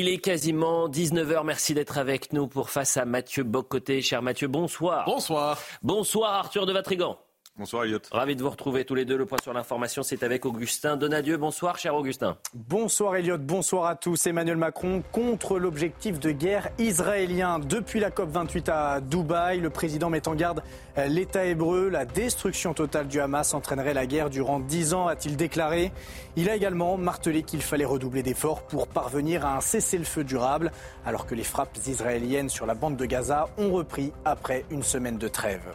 Il est quasiment 19h. Merci d'être avec nous pour Face à Mathieu Bocoté. Cher Mathieu, bonsoir. Bonsoir. Bonsoir Arthur de Vatrigan. Bonsoir Elliot. Ravi de vous retrouver tous les deux. Le point sur l'information, c'est avec Augustin Donadieu. Bonsoir, cher Augustin. Bonsoir Elliot, bonsoir à tous. Emmanuel Macron contre l'objectif de guerre israélien. Depuis la COP28 à Dubaï, le président met en garde l'État hébreu. La destruction totale du Hamas entraînerait la guerre durant dix ans, a-t-il déclaré. Il a également martelé qu'il fallait redoubler d'efforts pour parvenir à un cessez-le-feu durable, alors que les frappes israéliennes sur la bande de Gaza ont repris après une semaine de trêve.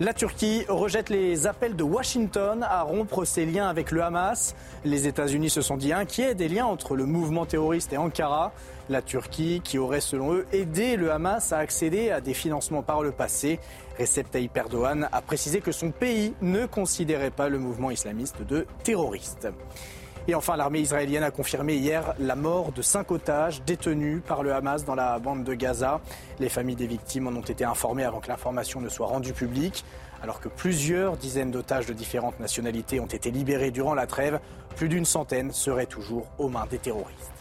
La Turquie rejette les appels de Washington à rompre ses liens avec le Hamas. Les États-Unis se sont dit inquiets des liens entre le mouvement terroriste et Ankara. La Turquie, qui aurait selon eux aidé le Hamas à accéder à des financements par le passé. Recep Tayyip Erdogan a précisé que son pays ne considérait pas le mouvement islamiste de terroriste. Et enfin, l'armée israélienne a confirmé hier la mort de cinq otages détenus par le Hamas dans la bande de Gaza. Les familles des victimes en ont été informées avant que l'information ne soit rendue publique. Alors que plusieurs dizaines d'otages de différentes nationalités ont été libérés durant la trêve, plus d'une centaine seraient toujours aux mains des terroristes.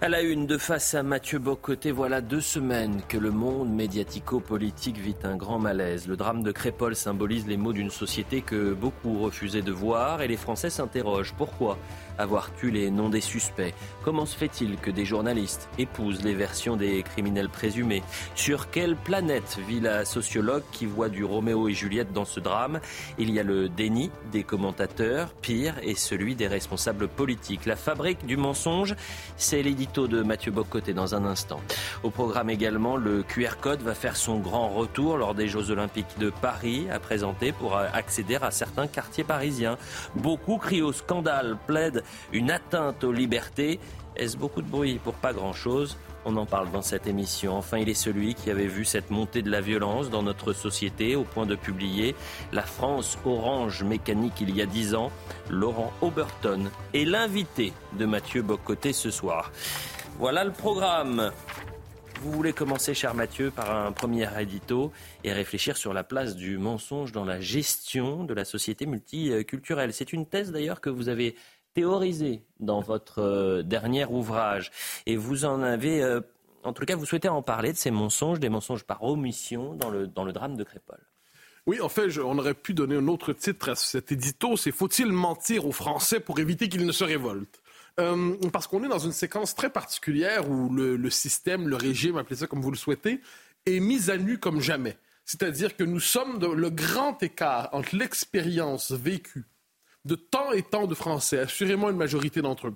À la une de face à Mathieu Bocoté, voilà deux semaines que le monde médiatico-politique vit un grand malaise. Le drame de Crépol symbolise les maux d'une société que beaucoup refusaient de voir et les Français s'interrogent. Pourquoi avoir tué les noms des suspects Comment se fait-il que des journalistes épousent les versions des criminels présumés? Sur quelle planète vit la sociologue qui voit du Roméo et Juliette dans ce drame? Il y a le déni des commentateurs, pire, et celui des responsables politiques. La fabrique du mensonge, c'est l'édito de Mathieu Bocoté dans un instant. Au programme également, le QR code va faire son grand retour lors des Jeux Olympiques de Paris à présenter pour accéder à certains quartiers parisiens. Beaucoup crient au scandale, plaident une atteinte aux libertés. Est-ce beaucoup de bruit pour pas grand-chose on en parle dans cette émission. Enfin, il est celui qui avait vu cette montée de la violence dans notre société au point de publier La France orange mécanique il y a dix ans. Laurent Oberton est l'invité de Mathieu Bocoté ce soir. Voilà le programme. Vous voulez commencer, cher Mathieu, par un premier édito et réfléchir sur la place du mensonge dans la gestion de la société multiculturelle. C'est une thèse d'ailleurs que vous avez théorisé dans votre euh, dernier ouvrage. Et vous en avez, euh, en tout cas, vous souhaitez en parler de ces mensonges, des mensonges par omission dans le, dans le drame de Crépol. Oui, en fait, on aurait pu donner un autre titre à cet édito, c'est Faut-il mentir aux Français pour éviter qu'ils ne se révoltent? Euh, Parce qu'on est dans une séquence très particulière où le, système, le régime, appelez ça comme vous le souhaitez, est mis à nu comme jamais. C'est-à-dire que nous sommes dans le grand écart entre l'expérience vécue de tant et tant de Français, assurément une majorité d'entre eux,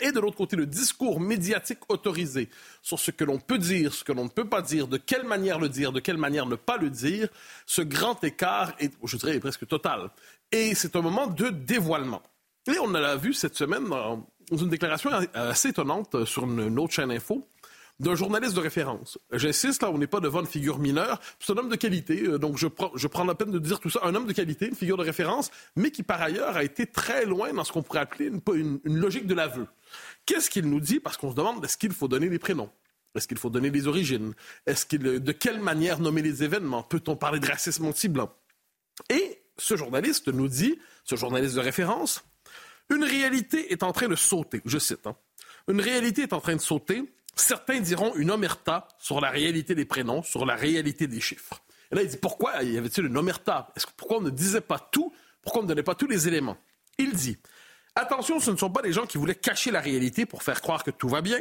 et de l'autre côté, le discours médiatique autorisé sur ce que l'on peut dire, ce que l'on ne peut pas dire, de quelle manière le dire, de quelle manière ne pas le dire, ce grand écart est, je dirais, presque total. Et c'est un moment de dévoilement. Et on l'a vu cette semaine dans une déclaration assez étonnante sur une autre chaîne info d'un journaliste de référence. J'insiste, là, on n'est pas devant une figure mineure. C'est un homme de qualité, euh, donc je prends, la peine de dire tout ça. Un homme de qualité, une figure de référence, mais qui par ailleurs a été très loin dans ce qu'on pourrait appeler une, logique de l'aveu. Qu'est-ce qu'il nous dit? Parce qu'on se demande, est-ce qu'il faut donner les prénoms? Est-ce qu'il faut donner les origines? Est-ce qu'il, de quelle manière nommer les événements? Peut-on parler de racisme anti-blanc? Et ce journaliste nous dit, ce journaliste de référence, une réalité est en train de sauter. Je cite, hein, Une réalité est en train de sauter Certains diront une omerta sur la réalité des prénoms, sur la réalité des chiffres. Et là, il dit pourquoi y avait-il une omerta? Est-ce, Pourquoi on ne disait pas tout? Pourquoi on ne donnait pas tous les éléments? Il dit Attention, ce ne sont pas des gens qui voulaient cacher la réalité pour faire croire que tout va bien.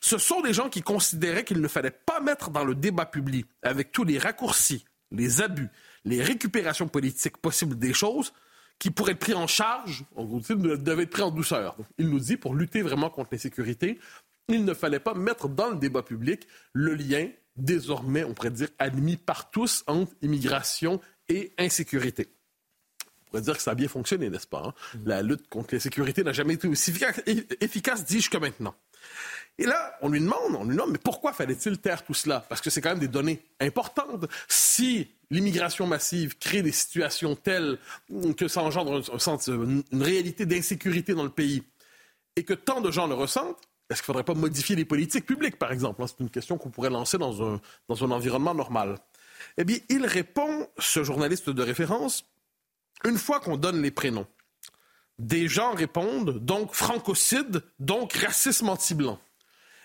Ce sont des gens qui considéraient qu'il ne fallait pas mettre dans le débat public, avec tous les raccourcis, les abus, les récupérations politiques possibles des choses, qui pourraient être pris en charge, on devait être pris en douceur. Il nous dit, pour lutter vraiment contre l'insécurité, il ne fallait pas mettre dans le débat public le lien, désormais, on pourrait dire, admis par tous entre immigration et insécurité pourrait dire que ça a bien fonctionné, n'est-ce pas? Hein? Mm. La lutte contre l'insécurité n'a jamais été aussi efficace, dis-je, que maintenant. Et là, on lui demande, on lui demande, mais pourquoi fallait-il taire tout cela? Parce que c'est quand même des données importantes. Si l'immigration massive crée des situations telles que ça engendre une, une réalité d'insécurité dans le pays et que tant de gens le ressentent, est-ce qu'il ne faudrait pas modifier les politiques publiques, par exemple? C'est une question qu'on pourrait lancer dans un, dans un environnement normal. Eh bien, il répond, ce journaliste de référence, une fois qu'on donne les prénoms, des gens répondent donc francocide, donc racisme anti-blanc.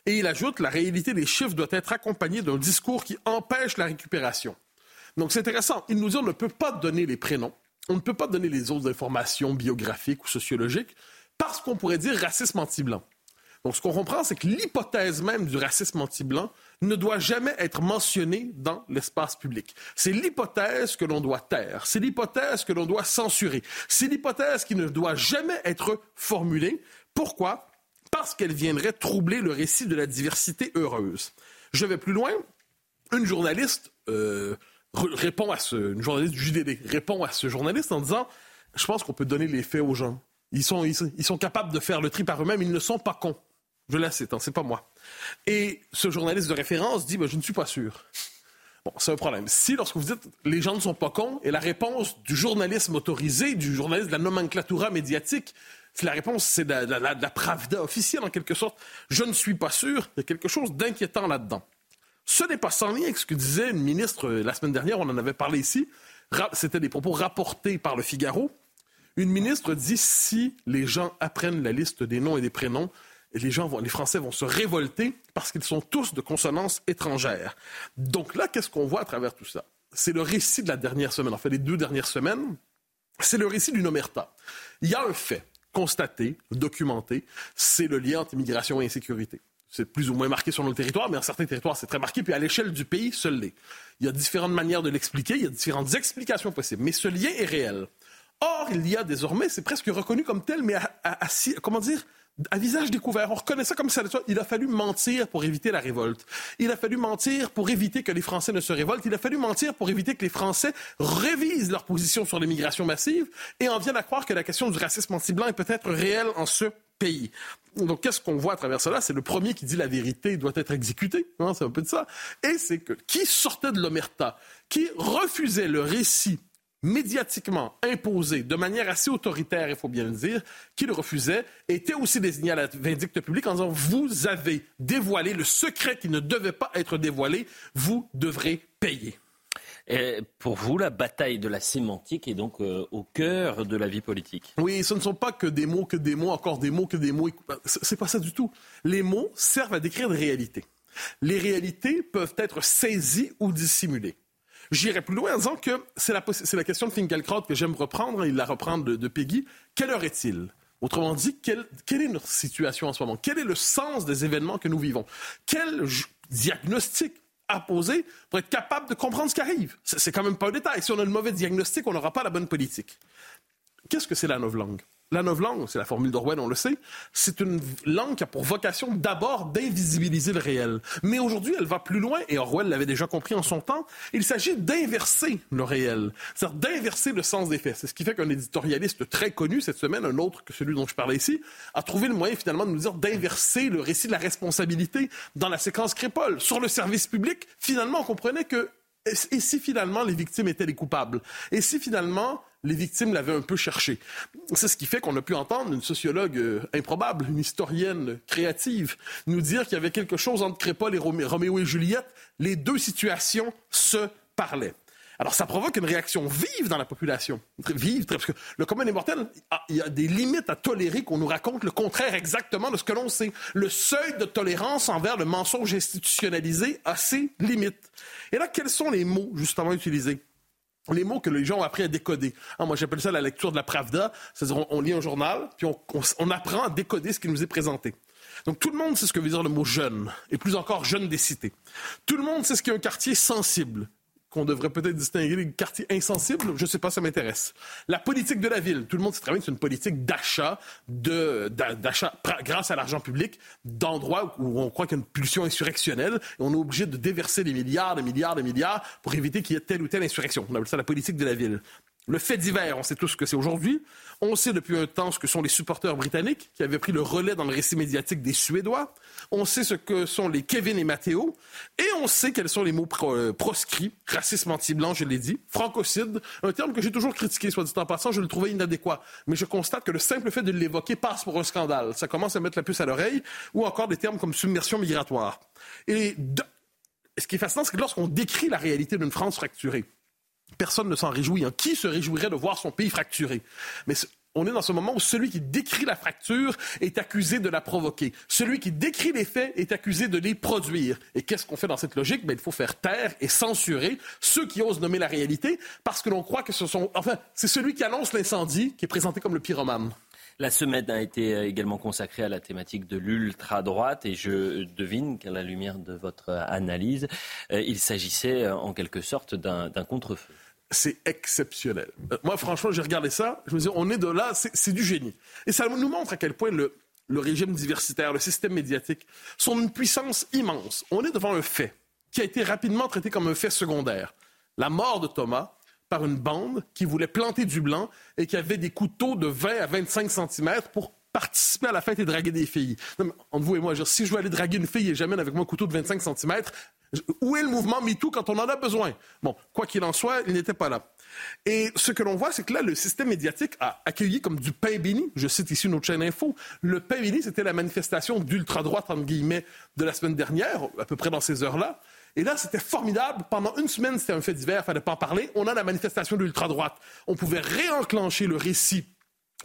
Et il ajoute la réalité des chiffres doit être accompagnée d'un discours qui empêche la récupération. Donc c'est intéressant. Il nous dit on ne peut pas donner les prénoms, on ne peut pas donner les autres informations biographiques ou sociologiques parce qu'on pourrait dire racisme anti-blanc. Donc ce qu'on comprend, c'est que l'hypothèse même du racisme anti-blanc ne doit jamais être mentionné dans l'espace public. C'est l'hypothèse que l'on doit taire, c'est l'hypothèse que l'on doit censurer, c'est l'hypothèse qui ne doit jamais être formulée. Pourquoi? Parce qu'elle viendrait troubler le récit de la diversité heureuse. Je vais plus loin. Une journaliste euh, répond à ce, une journaliste du JDD répond à ce journaliste en disant, je pense qu'on peut donner les faits aux gens. Ils sont, ils, sont capables de faire le tri par eux-mêmes, ils ne sont pas cons. Je laisse, c'est pas moi. Et ce journaliste de référence dit ben, Je ne suis pas sûr. Bon, c'est un problème. Si, lorsque vous dites les gens ne sont pas cons, et la réponse du journalisme autorisé, du journaliste de la nomenclatura médiatique, la réponse, c'est de, la, pravda officielle en quelque sorte. Je ne suis pas sûr. Il y a quelque chose d'inquiétant là-dedans. Ce n'est pas sans lien avec ce que disait une ministre euh, la semaine dernière, on en avait parlé ici. C'était des propos rapportés par le Figaro. Une ministre dit si les gens apprennent la liste des noms et des prénoms, les gens les Français vont se révolter parce qu'ils sont tous de consonance étrangère. Donc là, qu'est-ce qu'on voit à travers tout ça? C'est le récit de la dernière semaine, en fait, les deux dernières semaines. C'est le récit d'une omerta. Il y a un fait constaté, documenté, c'est le lien entre immigration et insécurité. C'est plus ou moins marqué sur nos territoires, mais en certains territoires, c'est très marqué. Puis à l'échelle du pays, seul l'est. Il y a différentes manières de l'expliquer, il y a différentes explications possibles. Mais ce lien est réel. Or, il y a désormais, c'est presque reconnu comme tel, mais à comment dire, à visage découvert. On reconnaît ça comme ça. Il a fallu mentir pour éviter la révolte. Il a fallu mentir pour éviter que les Français ne se révoltent. Il a fallu mentir pour éviter que les Français révisent leur position sur l'immigration massive et en viennent à croire que la question du racisme anti-blanc est peut-être réelle en ce pays. Donc, qu'est-ce qu'on voit à travers cela? C'est le premier qui dit la vérité doit être exécutée. Hein, c'est un peu de ça. Et c'est que qui sortait de l'omerta, qui refusait le récit médiatiquement imposé de manière assez autoritaire, il faut bien le dire, qui le refusait, était aussi désigné à la vindicte publique en disant Vous avez dévoilé le secret qui ne devait pas être dévoilé, vous devrez payer. Et pour vous, la bataille de la sémantique est donc euh, au cœur de la vie politique. Oui, ce ne sont pas que des mots, que des mots, encore des mots, que des mots. C'est pas ça du tout. Les mots servent à décrire des réalités. Les réalités peuvent être saisies ou dissimulées. J'irai plus loin en disant que c'est la, question de Finkielkraut que j'aime reprendre, il la reprend de, Peggy. Quelle heure est-il? Autrement dit, quelle, quelle, est notre situation en ce moment? Quel est le sens des événements que nous vivons? Quel diagnostic à poser pour être capable de comprendre ce qui arrive? C'est quand même pas un détail. Si on a le mauvais diagnostic, on n'aura pas la bonne politique. Qu'est-ce que c'est la langue la langue, c'est la formule d'Orwell, on le sait, c'est une langue qui a pour vocation d'abord d'invisibiliser le réel. Mais aujourd'hui, elle va plus loin, et Orwell l'avait déjà compris en son temps, il s'agit d'inverser le réel, c'est-à-dire d'inverser le sens des faits. C'est ce qui fait qu'un éditorialiste très connu cette semaine, un autre que celui dont je parlais ici, a trouvé le moyen finalement de nous dire d'inverser le récit de la responsabilité dans la séquence Crépole. Sur le service public, finalement, on comprenait que et si finalement les victimes étaient les coupables? Et si finalement les victimes l'avaient un peu cherché. C'est ce qui fait qu'on a pu entendre une sociologue euh, improbable, une historienne créative, nous dire qu'il y avait quelque chose entre Crépole et Roméo et Juliette. Les deux situations se parlaient. Alors, ça provoque une réaction vive dans la population. Vive, parce que le commun des mortels, ah, il y a des limites à tolérer qu'on nous raconte le contraire exactement de ce que l'on sait. Le seuil de tolérance envers le mensonge institutionnalisé a ses limites. Et là, quels sont les mots, justement, utilisés? Les mots que les gens ont appris à décoder. Ah, moi, j'appelle ça la lecture de la Pravda. C'est-à-dire, on, lit un journal, puis on, apprend à décoder ce qui nous est présenté. Donc, tout le monde sait ce que veut dire le mot jeune, et plus encore jeune des cités. Tout le monde sait ce qu'est un quartier sensible qu'on devrait peut-être distinguer les quartiers insensibles. Je ne sais pas, ça m'intéresse. La politique de la ville. Tout le monde sait très bien c'est une politique d'achat, d'achat grâce à l'argent public, d'endroits où on croit qu'il y a une pulsion insurrectionnelle et on est obligé de déverser des milliards, des milliards, des milliards pour éviter qu'il y ait telle ou telle insurrection. On appelle ça la politique de la ville. Le fait divers, on sait tous ce que c'est aujourd'hui. On sait depuis un temps ce que sont les supporters britanniques qui avaient pris le relais dans le récit médiatique des Suédois. On sait ce que sont les Kevin et Matteo. Et on sait quels sont les mots euh, proscrits. Racisme anti-blanc, je l'ai dit. Francocide, un terme que j'ai toujours critiqué, soit dit en passant, je le trouvais inadéquat. Mais je constate que le simple fait de l'évoquer passe pour un scandale. Ça commence à mettre la puce à l'oreille. Ou encore des termes comme submersion migratoire. Et ce qui est fascinant, c'est que lorsqu'on décrit la réalité d'une France fracturée, Personne ne s'en réjouit. Hein. Qui se réjouirait de voir son pays fracturé? Mais on est dans ce moment où celui qui décrit la fracture est accusé de la provoquer. Celui qui décrit les faits est accusé de les produire. Et qu'est-ce qu'on fait dans cette logique? Ben, il faut faire taire et censurer ceux qui osent nommer la réalité parce que l'on croit que ce sont... Enfin, c'est celui qui annonce l'incendie qui est présenté comme le pyromane. La semaine a été également consacrée à la thématique de l'ultra-droite et je devine qu'à la lumière de votre analyse, euh, il s'agissait en quelque sorte d'un contre-feu c'est exceptionnel. Euh, moi, franchement, j'ai regardé ça, je me dis, on est de là, c'est du génie. Et ça nous montre à quel point le, le régime diversitaire, le système médiatique sont une puissance immense. On est devant un fait qui a été rapidement traité comme un fait secondaire. La mort de Thomas par une bande qui voulait planter du blanc et qui avait des couteaux de 20 à 25 cm pour participer à la fête et draguer des filles. entre vous et moi, si je veux aller draguer une fille et j'amène avec moi un couteau de 25 cm, où est le mouvement MeToo quand on en a besoin? Bon, quoi qu'il en soit, il n'était pas là. Et ce que l'on voit, c'est que là, le système médiatique a accueilli comme du pain béni, je cite ici notre chaîne info, le pain béni, c'était la manifestation d'ultra-droite, entre guillemets, de la semaine dernière, à peu près dans ces heures-là. Et là, c'était formidable. Pendant une semaine, c'était un fait divers, il fallait pas en parler. On a la manifestation d'ultra-droite. On pouvait réenclencher le récit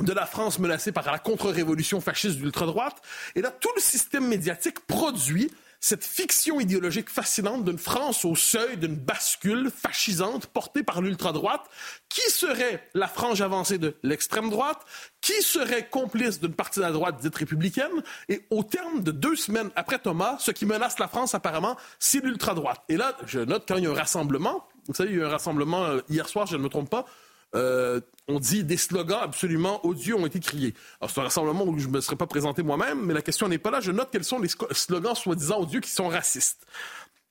de la France menacée par la contre-révolution fasciste d'ultra-droite. Et là, tout le système médiatique produit cette fiction idéologique fascinante d'une France au seuil d'une bascule fascisante portée par l'ultra-droite, qui serait la frange avancée de l'extrême droite, qui serait complice d'une partie de la droite dite républicaine, et au terme de deux semaines après Thomas, ce qui menace la France apparemment, c'est l'ultra-droite. Et là, je note quand il y a un rassemblement, vous savez, il y a eu un rassemblement euh, hier soir, je ne me trompe pas, euh, on dit des slogans absolument odieux ont été criés. Alors, c'est un rassemblement où je ne me serais pas présenté moi-même, mais la question n'est pas là. Je note quels sont les slogans soi-disant odieux qui sont racistes.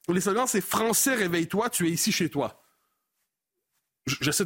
Les slogans, c'est Français, réveille-toi, tu es ici chez toi j'essaie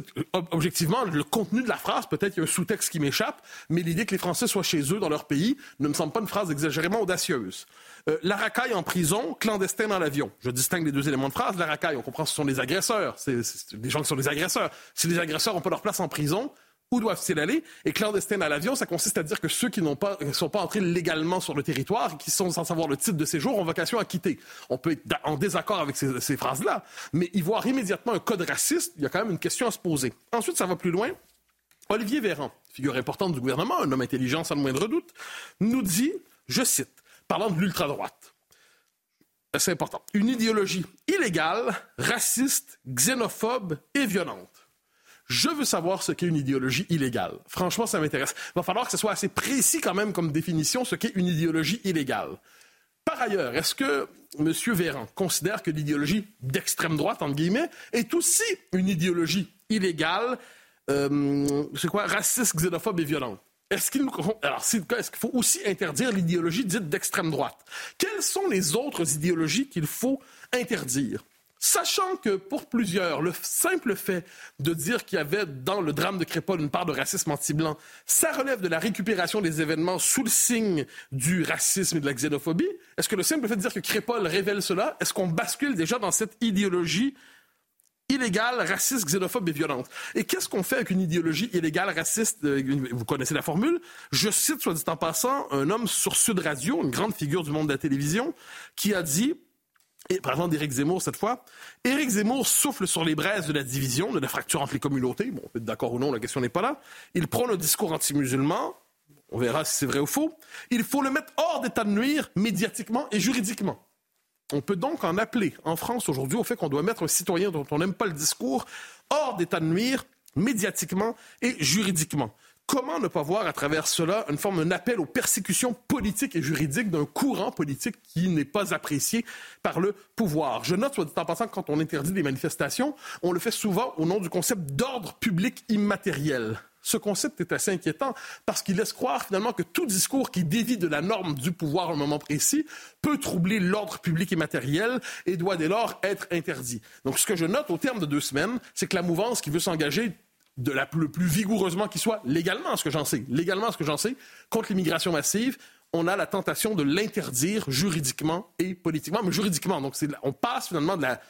objectivement le contenu de la phrase, peut-être qu'il y a un sous-texte qui m'échappe, mais l'idée que les Français soient chez eux dans leur pays ne me semble pas une phrase exagérément audacieuse. Euh, la racaille en prison, clandestin dans l'avion. Je distingue les deux éléments de phrase. La racaille, on comprend ce sont des agresseurs, c'est des gens qui sont des agresseurs. Si les agresseurs n'ont pas leur place en prison, où doivent-ils aller? Et clandestin à l'avion, ça consiste à dire que ceux qui n'ont pas, sont pas entrés légalement sur le territoire et qui sont sans savoir le titre de séjour ont vocation à quitter. On peut être en désaccord avec ces, ces phrases-là, mais y voir immédiatement un code raciste, il y a quand même une question à se poser. Ensuite, ça va plus loin. Olivier Véran, figure importante du gouvernement, un homme intelligent sans le moindre doute, nous dit, je cite, parlant de l'ultra-droite, c'est important, une idéologie illégale, raciste, xénophobe et violente. Je veux savoir ce qu'est une idéologie illégale. Franchement, ça m'intéresse. Il va falloir que ce soit assez précis quand même comme définition ce qu'est une idéologie illégale. Par ailleurs, est-ce que M. Véran considère que l'idéologie d'extrême droite, entre guillemets, est aussi une idéologie illégale, euh, c'est quoi, raciste, xénophobe et violente? Est-ce qu'il est-ce qu'il faut aussi interdire l'idéologie dite d'extrême droite? Quelles sont les autres idéologies qu'il faut interdire? Sachant que pour plusieurs, le simple fait de dire qu'il y avait dans le drame de Crépol une part de racisme anti-blanc, ça relève de la récupération des événements sous le signe du racisme et de la xénophobie. Est-ce que le simple fait de dire que Crépol révèle cela, est-ce qu'on bascule déjà dans cette idéologie illégale, raciste, xénophobe et violente? Et qu'est-ce qu'on fait avec une idéologie illégale, raciste euh, Vous connaissez la formule? Je cite, soit dit en passant, un homme sur Sud Radio, une grande figure du monde de la télévision, qui a dit par exemple d'Éric Zemmour cette fois. Éric Zemmour souffle sur les braises de la division, de la fracture entre les communautés. Bon, d'accord ou non, la question n'est pas là. Il prône un discours anti-musulman. On verra si c'est vrai ou faux. Il faut le mettre hors d'état de nuire médiatiquement et juridiquement. On peut donc en appeler en France aujourd'hui au fait qu'on doit mettre un citoyen dont on n'aime pas le discours hors d'état de nuire médiatiquement et juridiquement. Comment ne pas voir à travers cela une forme d'appel aux persécutions politiques et juridiques d'un courant politique qui n'est pas apprécié par le pouvoir? Je note, soit dit en passant, quand on interdit des manifestations, on le fait souvent au nom du concept d'ordre public immatériel. Ce concept est assez inquiétant parce qu'il laisse croire finalement que tout discours qui dévie de la norme du pouvoir à un moment précis peut troubler l'ordre public immatériel et doit dès lors être interdit. Donc ce que je note au terme de deux semaines, c'est que la mouvance qui veut s'engager de la, le plus vigoureusement qui soit, légalement, ce que j'en sais, légalement, ce que j'en sais, contre l'immigration massive, on a la tentation de l'interdire juridiquement et politiquement, mais juridiquement. Donc, on passe finalement de la,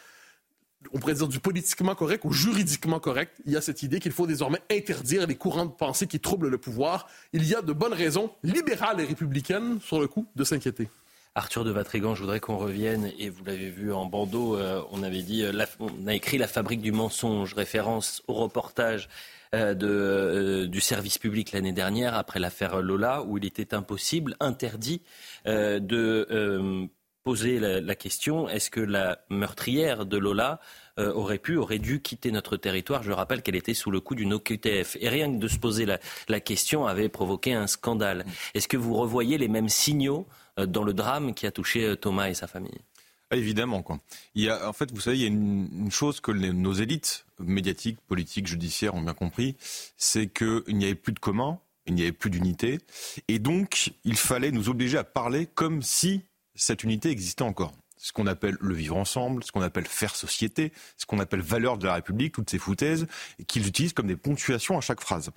on pourrait du politiquement correct au juridiquement correct. Il y a cette idée qu'il faut désormais interdire les courants de pensée qui troublent le pouvoir. Il y a de bonnes raisons, libérales et républicaines, sur le coup, de s'inquiéter. Arthur de Vatrigan, je voudrais qu'on revienne, et vous l'avez vu en bandeau, euh, on avait dit, euh, on a écrit La fabrique du mensonge, référence au reportage euh, de, du service public l'année dernière, après l'affaire Lola, où il était impossible, interdit de poser la, question, est-ce que la meurtrière de Lola aurait pu, aurait dû quitter notre territoire? Je rappelle qu'elle était sous le coup d'une OQTF. Et rien que de se poser la, question avait provoqué un scandale. Est-ce que vous revoyez les mêmes signaux dans le drame qui a touché euh, Thomas et sa famille. Ah, évidemment. Quoi. Il y a, en fait, vous savez, il y a une, chose que nos élites médiatiques, politiques, judiciaires ont bien compris, c'est qu'il n'y avait plus de commun, il n'y avait plus d'unité, et donc il fallait nous obliger à parler comme si cette unité existait encore ce qu'on appelle le vivre ensemble, ce qu'on appelle faire société, ce qu'on appelle valeur de la République, toutes ces foutaises, qu'ils utilisent comme des ponctuations à chaque phrase.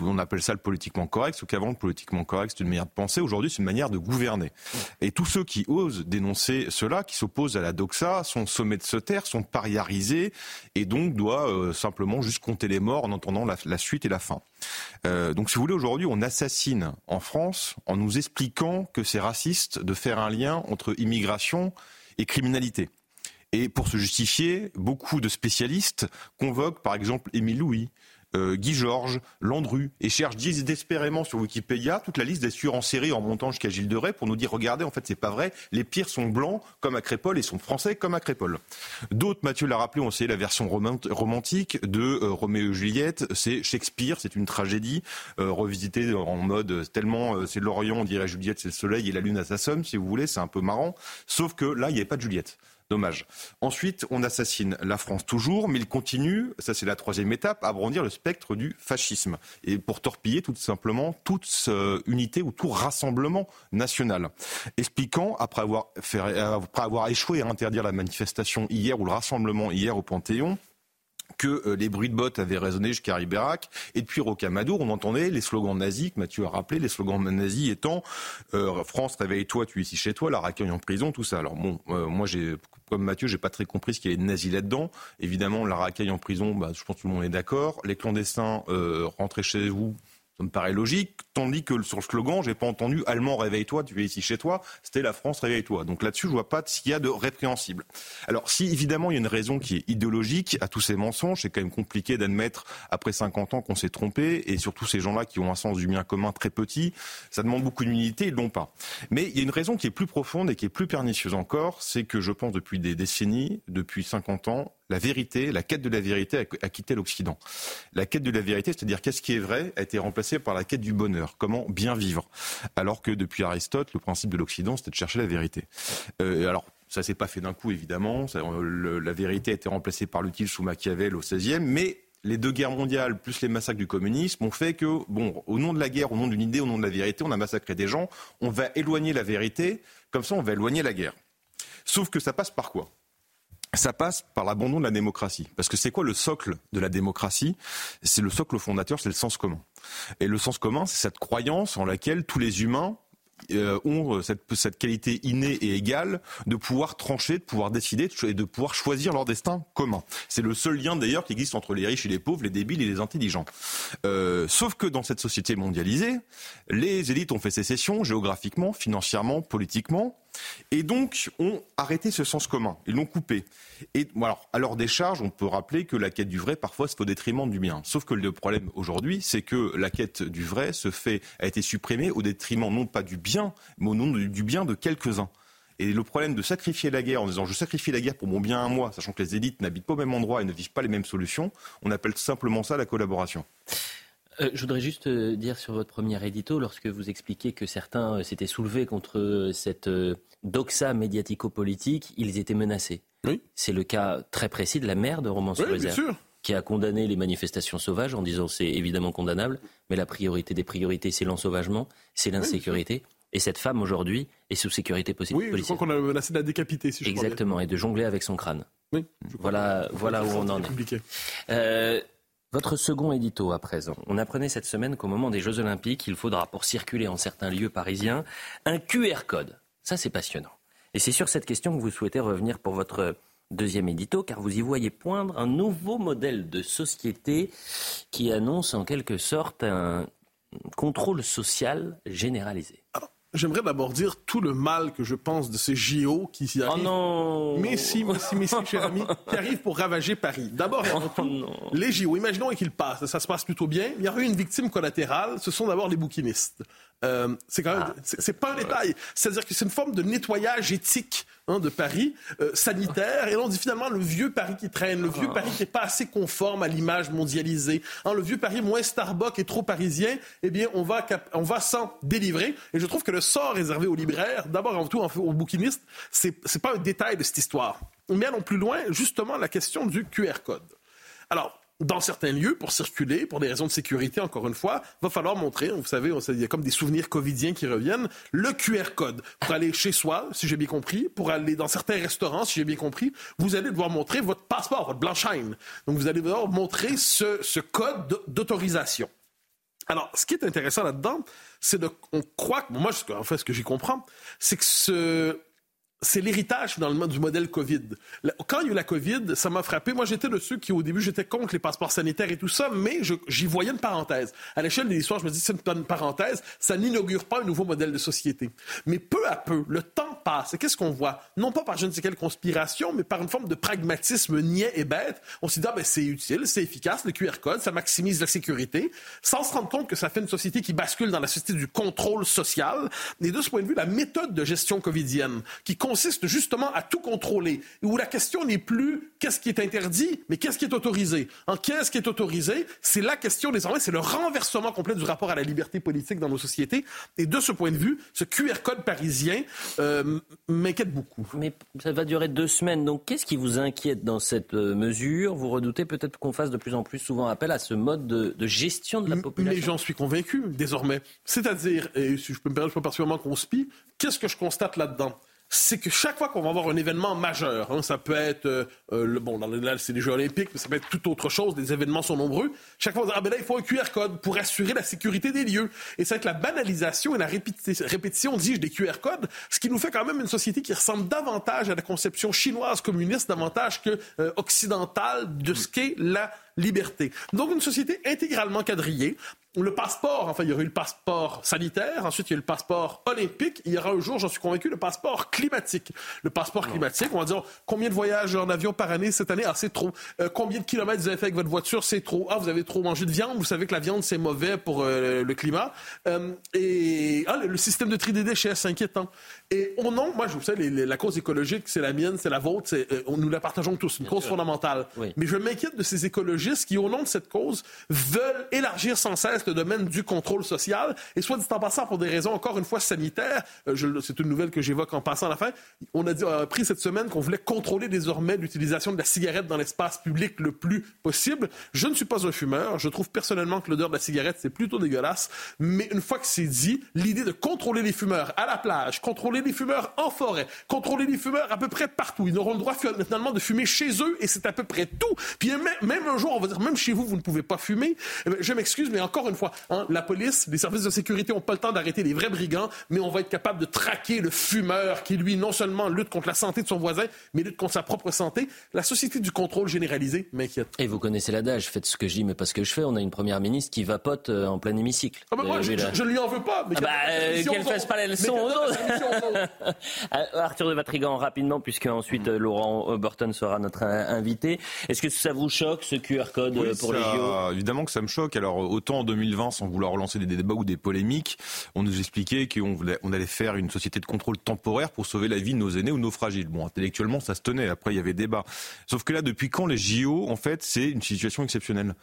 On appelle ça le politiquement correct, ce qu'avant le politiquement correct c'est une manière de penser, aujourd'hui c'est une manière de gouverner. Et tous ceux qui osent dénoncer cela, qui s'opposent à la doxa, sont sommés de se taire, sont pariarisés, et donc doivent euh, simplement juste compter les morts en entendant la, suite et la fin. Euh, donc si vous voulez, aujourd'hui on assassine en France en nous expliquant que c'est raciste de faire un lien entre immigration et criminalité. Et pour se justifier, beaucoup de spécialistes convoquent par exemple Émile Louis, euh, Guy Georges, Landru, et cherchent désespérément sur Wikipédia toute la liste des tueurs en série en montant jusqu'à Gilles de Rais pour nous dire regardez, en fait, c'est pas vrai, les pires sont blancs comme à Crépole et sont français comme à. D'autres, Mathieu l'a rappelé, ont essayé la version romantique de euh, Roméo et Juliette, c'est Shakespeare, c'est une tragédie euh, revisitée en mode tellement c'est l'Orient, on dirait Juliette, c'est le soleil et la lune à sa somme, si vous voulez, c'est un peu marrant, sauf que là, il n'y avait pas de Juliette. Dommage. Ensuite, on assassine la France toujours, mais il continue, ça c'est la troisième étape, à brandir le spectre du fascisme. Et pour torpiller tout simplement toute euh, unité ou tout rassemblement national. Expliquant, avoir, après avoir échoué à interdire la manifestation hier ou le rassemblement hier au Panthéon, que euh, les bruits de bottes avaient résonné jusqu'à Ribérac. Et depuis Rocamadour, on entendait les slogans nazis que Mathieu a rappelé, les slogans nazis étant euh, France, réveille-toi, tu es ici chez toi, la racaille en prison, tout ça. Alors bon, euh, moi comme Mathieu, j'ai pas très compris ce qu'il y avait de nazi là-dedans. Évidemment, la racaille en prison, bah, je pense que tout le monde est d'accord. Les clandestins, rentrez chez vous, ça me paraît logique, tandis que sur le slogan, j'ai pas entendu allemand réveille-toi, tu es ici chez toi, c'était la France réveille-toi. Donc là-dessus, je vois pas qu'il y a de répréhensible. Alors si évidemment il y a une raison qui est idéologique à tous ces mensonges, c'est quand même compliqué d'admettre après 50 ans qu'on s'est trompé et surtout ces gens-là qui ont un sens du bien commun très petit, ça demande beaucoup d'humilité, ils l'ont pas. Mais il y a une raison qui est plus profonde et qui est plus pernicieuse encore, c'est que je pense depuis des décennies, depuis 50 ans, la vérité, la quête de la vérité a, quitté l'Occident. La quête de la vérité, c'est-à-dire qu'est-ce qui est vrai, a été remplacée par la quête du bonheur. Comment bien vivre Alors que depuis Aristote, le principe de l'Occident, c'était de chercher la vérité. Euh, alors, ça s'est pas fait d'un coup, évidemment. la vérité a été remplacée par l'utile sous Machiavel au XVIe, mais les deux guerres mondiales plus les massacres du communisme ont fait que, bon, au nom de la guerre, au nom d'une idée, au nom de la vérité, on a massacré des gens. On va éloigner la vérité, comme ça, on va éloigner la guerre. Sauf que ça passe par quoi? Ça passe par l'abandon de la démocratie. Parce que c'est quoi le socle de la démocratie? C'est le socle fondateur, c'est le sens commun. Et le sens commun, c'est cette croyance en laquelle tous les humains euh, ont cette, cette, qualité innée et égale de pouvoir trancher, de pouvoir décider et de pouvoir choisir leur destin commun. C'est le seul lien d'ailleurs qui existe entre les riches et les pauvres, les débiles et les intelligents. Euh, sauf que dans cette société mondialisée, les élites ont fait sécession géographiquement, financièrement, politiquement, et donc ont arrêté ce sens commun. Ils l'ont coupé. Et alors, à leur décharge, on peut rappeler que la quête du vrai, parfois, c'est au détriment du bien. Sauf que le problème aujourd'hui, c'est que la quête du vrai se fait, a été supprimée au détriment non pas du bien, mais au nom du bien de quelques-uns. Et le problème de sacrifier la guerre en disant je sacrifie la guerre pour mon bien à moi, sachant que les élites n'habitent pas au même endroit et ne vivent pas les mêmes solutions, on appelle simplement ça la collaboration. Euh, je voudrais juste euh, dire sur votre premier édito, lorsque vous expliquez que certains euh, s'étaient soulevés contre cette doxa médiatico-politique, ils étaient menacés. Oui. C'est le cas très précis de la maire de romans sur qui a condamné les manifestations sauvages en disant c'est évidemment condamnable, mais la priorité des priorités, c'est l'ensauvagement, c'est l'insécurité. et cette femme, aujourd'hui, est sous sécurité possible. Oui, je crois qu'on a menacé de la décapiter, si je Exactement, et de jongler avec son crâne. Oui. Voilà, voilà où on en est. Euh, votre second édito à présent. On apprenait cette semaine qu'au moment des Jeux Olympiques, il faudra, pour circuler en certains lieux parisiens, un QR code. Ça, c'est passionnant. Et c'est sur cette question que vous souhaitez revenir pour votre deuxième édito, car vous y voyez poindre un nouveau modèle de société qui annonce en quelque sorte un contrôle social généralisé. J'aimerais d'abord dire tout le mal que je pense de ces JO qui arrivent. Oh non Mais si, mais si, mais si, cher ami, qui arrivent pour ravager Paris. D'abord, oh les JO, imaginons qu'ils passent, ça se passe plutôt bien. Il y aura une victime collatérale, ce sont d'abord les bouquinistes. Euh, c'est quand même, ah. c'est pas un détail. C'est-à-dire que c'est une forme de nettoyage éthique hein, de Paris, euh, sanitaire. Et là, on dit finalement le vieux Paris qui traîne, le vieux ah. Paris qui n'est pas assez conforme à l'image mondialisée, hein, le vieux Paris moins Starbucks et trop parisien. Eh bien, on va, on va s'en délivrer. Et je trouve que le sort réservé aux libraires, d'abord avant tout aux bouquinistes, c'est c'est pas un détail de cette histoire. Mais allons plus loin, justement, la question du QR code. Alors, dans certains lieux, pour circuler, pour des raisons de sécurité, encore une fois, va falloir montrer, vous savez, il y a comme des souvenirs covidiens qui reviennent, le QR code. Pour aller chez soi, si j'ai bien compris, pour aller dans certains restaurants, si j'ai bien compris, vous allez devoir montrer votre passeport, votre blanchine. Donc, vous allez devoir montrer ce, ce code d'autorisation. Alors, ce qui est intéressant là-dedans, c'est de, on croit, moi, en fait, ce que j'y comprends, c'est que ce, c'est l'héritage finalement du modèle COVID. Quand il y a eu la COVID, ça m'a frappé. Moi, j'étais de ceux qui, au début, j'étais contre les passeports sanitaires et tout ça, mais j'y voyais une parenthèse. À l'échelle de l'histoire, je me dis, c'est une parenthèse, ça n'inaugure pas un nouveau modèle de société. Mais peu à peu, le temps passe. Et qu'est-ce qu'on voit? Non pas par je ne sais quelle conspiration, mais par une forme de pragmatisme niais et bête. On s'est dit, ah, ben, c'est utile, c'est efficace, le QR code, ça maximise la sécurité, sans se rendre compte que ça fait une société qui bascule dans la société du contrôle social. Et de ce point de vue, la méthode de gestion covidienne, qui justement à tout contrôler, où la question n'est plus qu'est-ce qui est interdit, mais qu'est-ce qui est autorisé. En qu'est-ce qui est autorisé, c'est la question désormais, c'est le renversement complet du rapport à la liberté politique dans nos sociétés. Et de ce point de vue, ce QR code parisien euh, m'inquiète beaucoup. Mais ça va durer deux semaines, donc qu'est-ce qui vous inquiète dans cette euh, mesure? Vous redoutez peut-être qu'on fasse de plus en plus souvent appel à ce mode de, gestion de la population? Mais j'en suis convaincu désormais. C'est-à-dire, et si je peux me permettre, pas particulièrement qu'on spie, qu'est-ce que je constate là-dedans? C'est que chaque fois qu'on va avoir un événement majeur, hein, ça peut être, euh, euh, le, bon, dans là, c'est les Jeux olympiques, mais ça peut être tout autre chose, des événements sont nombreux, chaque fois on va dire, ah ben là, il faut un QR code pour assurer la sécurité des lieux. Et c'est avec la banalisation et la répétition, dis-je, des QR codes, ce qui nous fait quand même une société qui ressemble davantage à la conception chinoise communiste, davantage que euh, occidentale de ce qu'est la liberté. Donc une société intégralement quadrillée, le passeport, enfin, il y aurait eu le passeport sanitaire, ensuite il y a eu le passeport olympique, il y aura un jour, j'en suis convaincu, le passeport climatique. Le passeport climatique, on va dire combien de voyages en avion par année cette année? Ah, c'est trop. Euh, combien de kilomètres vous avez fait avec votre voiture? C'est trop. Ah, vous avez trop mangé de viande, vous savez que la viande c'est mauvais pour euh, le climat. Euh, et ah, le, système de tri des déchets, c'est inquiétant. Et au nom, moi, je vous sais, la cause écologique, c'est la mienne, c'est la vôtre, c'est, nous la partageons tous, une cause fondamentale. Mais je m'inquiète de ces écologistes qui, au nom de cette cause, veulent élargir sans cesse le domaine du contrôle social. Et soit dit en passant, pour des raisons encore une fois sanitaires, euh, c'est une nouvelle que j'évoque en passant à la fin, on a, dit, appris cette semaine qu'on voulait contrôler désormais l'utilisation de la cigarette dans l'espace public le plus possible. Je ne suis pas un fumeur. Je trouve personnellement que l'odeur de la cigarette, c'est plutôt dégueulasse. Mais une fois que c'est dit, l'idée de contrôler les fumeurs à la plage, contrôler les fumeurs en forêt, contrôler les fumeurs à peu près partout. Ils n'auront le droit finalement de fumer chez eux et c'est à peu près tout. Puis même un jour, on va dire, même chez vous, vous ne pouvez pas fumer. Eh je m'excuse, mais encore une fois, Hein, la police, les services de sécurité n'ont pas le temps d'arrêter les vrais brigands, mais on va être capable de traquer le fumeur qui, lui, non seulement lutte contre la santé de son voisin, mais lutte contre sa propre santé. La société du contrôle généralisé m'inquiète. Et vous connaissez l'adage, faites ce que je dis, mais pas ce que je fais. On a une première ministre qui vapote euh, en plein hémicycle. Ah bah moi, euh, je, ne lui en veux pas. Mais ah bah, euh, qu'elle fasse pas la leçon Arthur de Vatrigan, rapidement, puisque ensuite Laurent Burton sera notre invité. Est-ce que ça vous choque, ce QR code pour les JO Évidemment que ça me choque. Alors, autant en 2000 2020, sans vouloir relancer des débats ou des polémiques, on nous expliquait qu'on on allait faire une société de contrôle temporaire pour sauver la vie de nos aînés ou nos fragiles. Bon, intellectuellement, ça se tenait. Après, il y avait débat. Sauf que là, depuis quand les JO, en fait, c'est une situation exceptionnelle?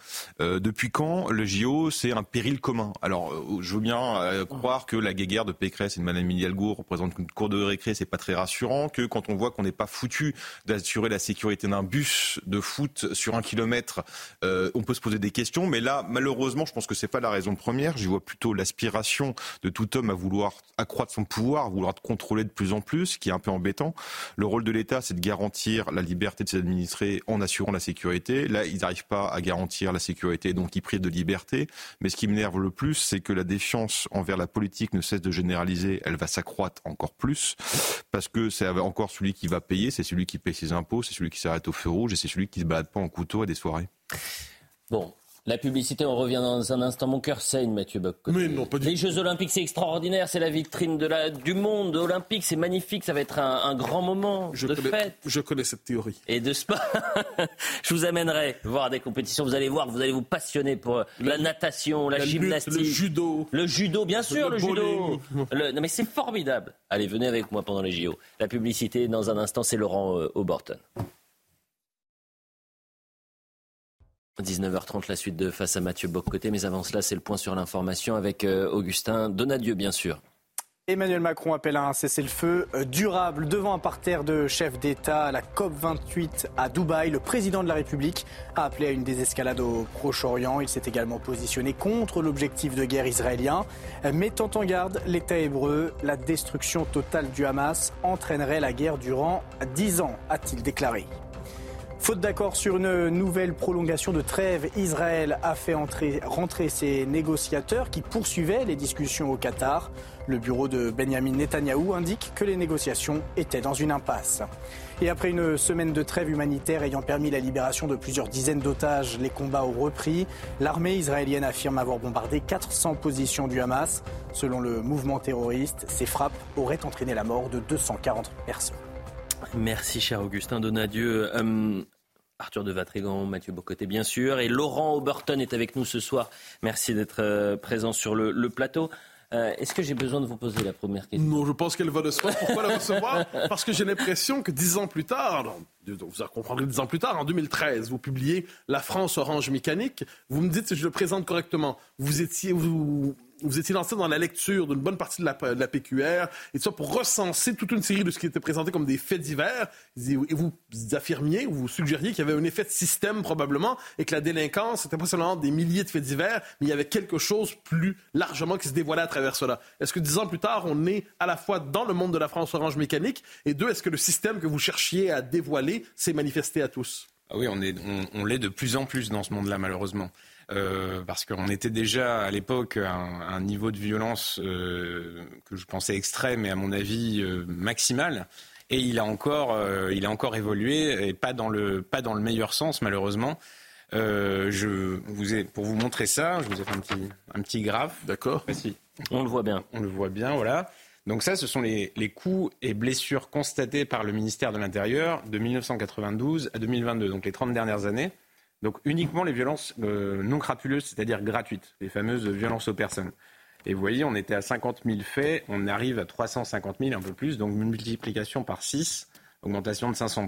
Euh, Depuis quand le JO, c'est un péril commun? Alors, euh, je veux bien euh, croire que la guéguerre de Pécresse et de Madame Hidalgo représente une cour de récré, c'est pas très rassurant. Que quand on voit qu'on n'est pas foutu d'assurer la sécurité d'un bus de foot sur un kilomètre, on peut se poser des questions. Mais là, malheureusement, je pense que c'est pas la raison première. J'y vois plutôt l'aspiration de tout homme à vouloir accroître son pouvoir, à vouloir contrôler de plus en plus, ce qui est un peu embêtant. Le rôle de l'État, c'est de garantir la liberté de ses administrés en assurant la sécurité. Là, ils n'arrivent pas à garantir la sécurité, donc ils privent de liberté. Mais ce qui m'énerve le plus, c'est que la défiance envers la politique ne cesse de généraliser. Elle va s'accroître encore plus parce que c'est encore celui qui va payer, c'est celui qui paye ses impôts, c'est celui qui s'arrête au feu rouge et c'est celui qui se balade pas en couteau à des soirées. Bon, la publicité, on revient dans un instant. Mon cœur saigne, Mathieu Bock. Mais non, pas du Les Jeux Olympiques, c'est extraordinaire. C'est la vitrine de la, du monde olympique. C'est magnifique. Ça va être un, un grand moment je de connais, fête. Je connais cette théorie. Et de sport. je vous amènerai voir des compétitions. Vous allez voir, vous allez vous passionner pour la, natation, la, la gymnastique. Lutte, le judo. Le judo, bien sûr, le, le judo. Le, non, mais c'est formidable. Allez, venez avec moi pendant les JO. La publicité, dans un instant, c'est Laurent euh, Auborton. 19h30, la suite de Face à Mathieu Boccoté. Mais avant cela, c'est le point sur l'information avec euh, Augustin Donadieu, bien sûr. Emmanuel Macron appelle à un cessez-le-feu euh, durable devant un parterre de chefs d'État la COP28 à Dubaï. Le président de la République a appelé à une désescalade au Proche-Orient. Il s'est également positionné contre l'objectif de guerre israélien, mettant en garde l'État hébreu. La destruction totale du Hamas entraînerait la guerre durant dix ans, a-t-il déclaré. Faute d'accord sur une nouvelle prolongation de trêve, Israël a fait entrer, rentrer ses négociateurs qui poursuivaient les discussions au Qatar. Le bureau de Benjamin Netanyahou indique que les négociations étaient dans une impasse. Et après une semaine de trêve humanitaire ayant permis la libération de plusieurs dizaines d'otages, les combats ont repris. L'armée israélienne affirme avoir bombardé 400 positions du Hamas. Selon le mouvement terroriste, ces frappes auraient entraîné la mort de 240 personnes. Merci, cher Augustin Donadieu. Euh, Arthur de Vatrigan, Mathieu Bocoté, bien sûr. Et Laurent Auberton est avec nous ce soir. Merci d'être euh, présent sur le, plateau. Euh, Est-ce que j'ai besoin de vous poser la première question? Non, je pense qu'elle va de soi. Pourquoi la recevoir? Parce que j'ai l'impression que dix ans plus tard, vous comprendrez dix ans plus tard, en 2013, vous publiez La France Orange Mécanique. Vous me dites si je le présente correctement. Vous étiez, vous, vous étiez lancé dans la lecture d'une bonne partie de la, PQR, et tout ça pour recenser toute une série de ce qui était présenté comme des faits divers. Et vous affirmiez, ou vous suggériez qu'il y avait un effet de système probablement, et que la délinquance, c'était pas seulement des milliers de faits divers, mais il y avait quelque chose plus largement qui se dévoilait à travers cela. Est-ce que dix ans plus tard, on est à la fois dans le monde de la France orange mécanique, et deux, est-ce que le système que vous cherchiez à dévoiler s'est manifesté à tous? Ah oui, on, est, on, on l'est de plus en plus dans ce monde-là, malheureusement. Euh, parce qu'on était déjà à l'époque à, un, à un niveau de violence euh, que je pensais extrême et à mon avis euh, maximal. Et il a encore, euh, il a encore évolué et pas dans le, pas dans le meilleur sens malheureusement. Euh, je vous ai, pour vous montrer ça, je vous ai fait un petit, un petit graphe. D'accord. On le voit bien. On le voit bien, voilà. Donc ça, ce sont les, les coups et blessures constatés par le ministère de l'Intérieur de 1992 à 2022, donc les 30 dernières années. Donc uniquement les violences euh, non crapuleuses, c'est-à-dire gratuites, les fameuses violences aux personnes. Et vous voyez, on était à 50 000 faits, on arrive à 350 000, un peu plus, donc multiplication par 6, augmentation de 500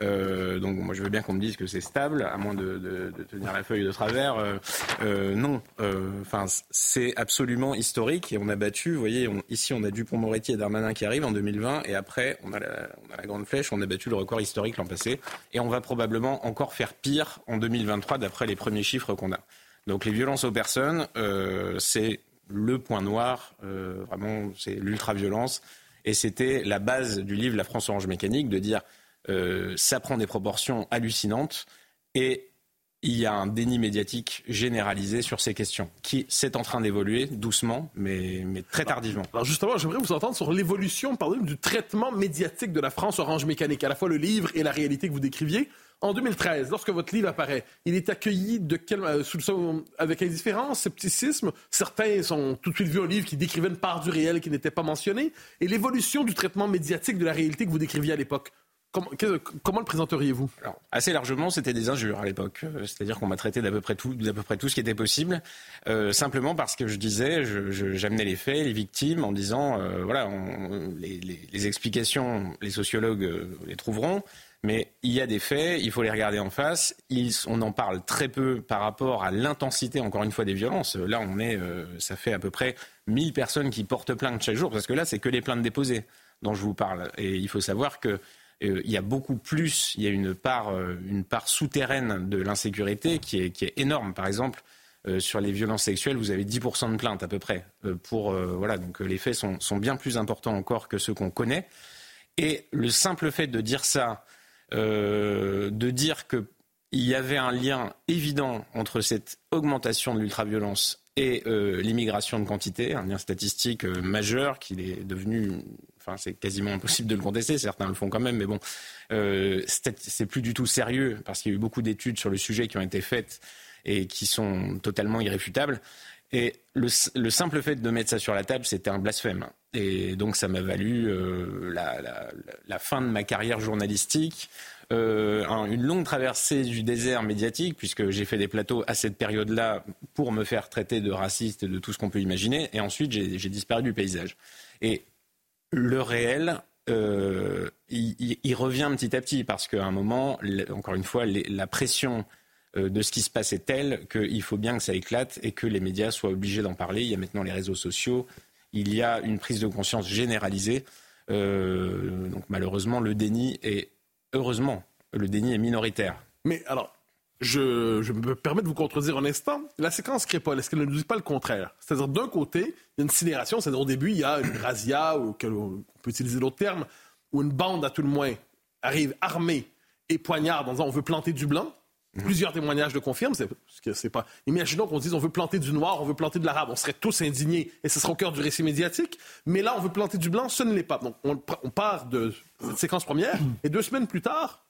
euh, donc moi je veux bien qu'on me dise que c'est stable, à moins de, tenir la feuille de travers. Euh, euh, non, enfin c'est absolument historique et on a battu. Vous voyez, ici on a Dupont-Moretti et Darmanin qui arrivent en 2020 et après on a, la, on a la grande flèche, on a battu le record historique l'an passé et on va probablement encore faire pire en 2023 d'après les premiers chiffres qu'on a. Donc les violences aux personnes, c'est le point noir, vraiment c'est l'ultra-violence et c'était la base du livre La France orange mécanique de dire ça prend des proportions hallucinantes et il y a un déni médiatique généralisé sur ces questions, qui c'est en train d'évoluer doucement, mais, mais, très tardivement. Alors justement, j'aimerais vous entendre sur l'évolution, du traitement médiatique de la France Orange Mécanique, à la fois le livre et la réalité que vous décriviez. En 2013, lorsque votre livre apparaît, il est accueilli de quel, euh, sous le, avec indifférence, scepticisme? Certains sont tout de suite vus un livre qui décrivait une part du réel qui n'était pas mentionnée. Et l'évolution du traitement médiatique de la réalité que vous décriviez à l'époque. Comment, le présenteriez-vous? Assez largement, c'était des injures à l'époque. Euh, c'est-à-dire qu'on m'a traité d'à peu près tout, peu près tout ce qui était possible, euh, simplement parce que je disais, j'amenais les faits, les victimes, en disant, euh, voilà, les, explications, les sociologues les trouveront. Mais il y a des faits, il faut les regarder en face. on en parle très peu par rapport à l'intensité, encore une fois, des violences. Là, on est, ça fait à peu près 1000 personnes qui portent plainte chaque jour, parce que là, c'est que les plaintes déposées dont je vous parle. Et il faut savoir que euh, il y a beaucoup plus, il y a une part, euh, une part souterraine de l'insécurité qui est, énorme. Par exemple, euh, sur les violences sexuelles, vous avez 10% de plaintes à peu près. pour, voilà, donc les faits sont, bien plus importants encore que ceux qu'on connaît. Et le simple fait de dire ça, de dire qu'il y avait un lien évident entre cette augmentation de l'ultraviolence et l'immigration de quantité, un lien statistique majeur qui est devenu C'est quasiment impossible de le contester. Certains le font quand même, mais bon, euh, c'est plus du tout sérieux parce qu'il y a eu beaucoup d'études sur le sujet qui ont été faites et qui sont totalement irréfutables. Et le, simple fait de mettre ça sur la table, c'était un blasphème. Et donc, ça m'a valu euh, la, fin de ma carrière journalistique. Euh, une longue traversée du désert médiatique, puisque j'ai fait des plateaux à cette période-là pour me faire traiter de raciste et de tout ce qu'on peut imaginer. Et ensuite, j'ai disparu du paysage. Et le réel, euh, il, revient petit à petit parce qu'à un moment, encore une fois, la pression euh, de ce qui se passe est telle qu'il faut bien que ça éclate et que les médias soient obligés d'en parler. Il y a maintenant les réseaux sociaux, il y a une prise de conscience généralisée. Euh, donc malheureusement, le déni est, heureusement, le déni est minoritaire. Mais alors, je, me permets de vous contredire un instant. La séquence Crépol, est-ce qu'elle ne nous dit pas le contraire? C'est-à-dire, d'un côté, il y a une sidération, c'est-à-dire au début, il y a une razzia, ou on peut utiliser d'autres termes, où une bande, à tout le moins, arrive armée et poignarde en disant on veut planter du blanc. Mhm. Plusieurs témoignages le confirment. C'est, pas... Imaginons qu'on dise on veut planter du noir, on veut planter de l'arabe. On serait tous indignés et ce serait au cœur du récit médiatique. Mais là, on veut planter du blanc, ce ne l'est pas. Donc, on, on part de cette séquence première et deux semaines plus tard,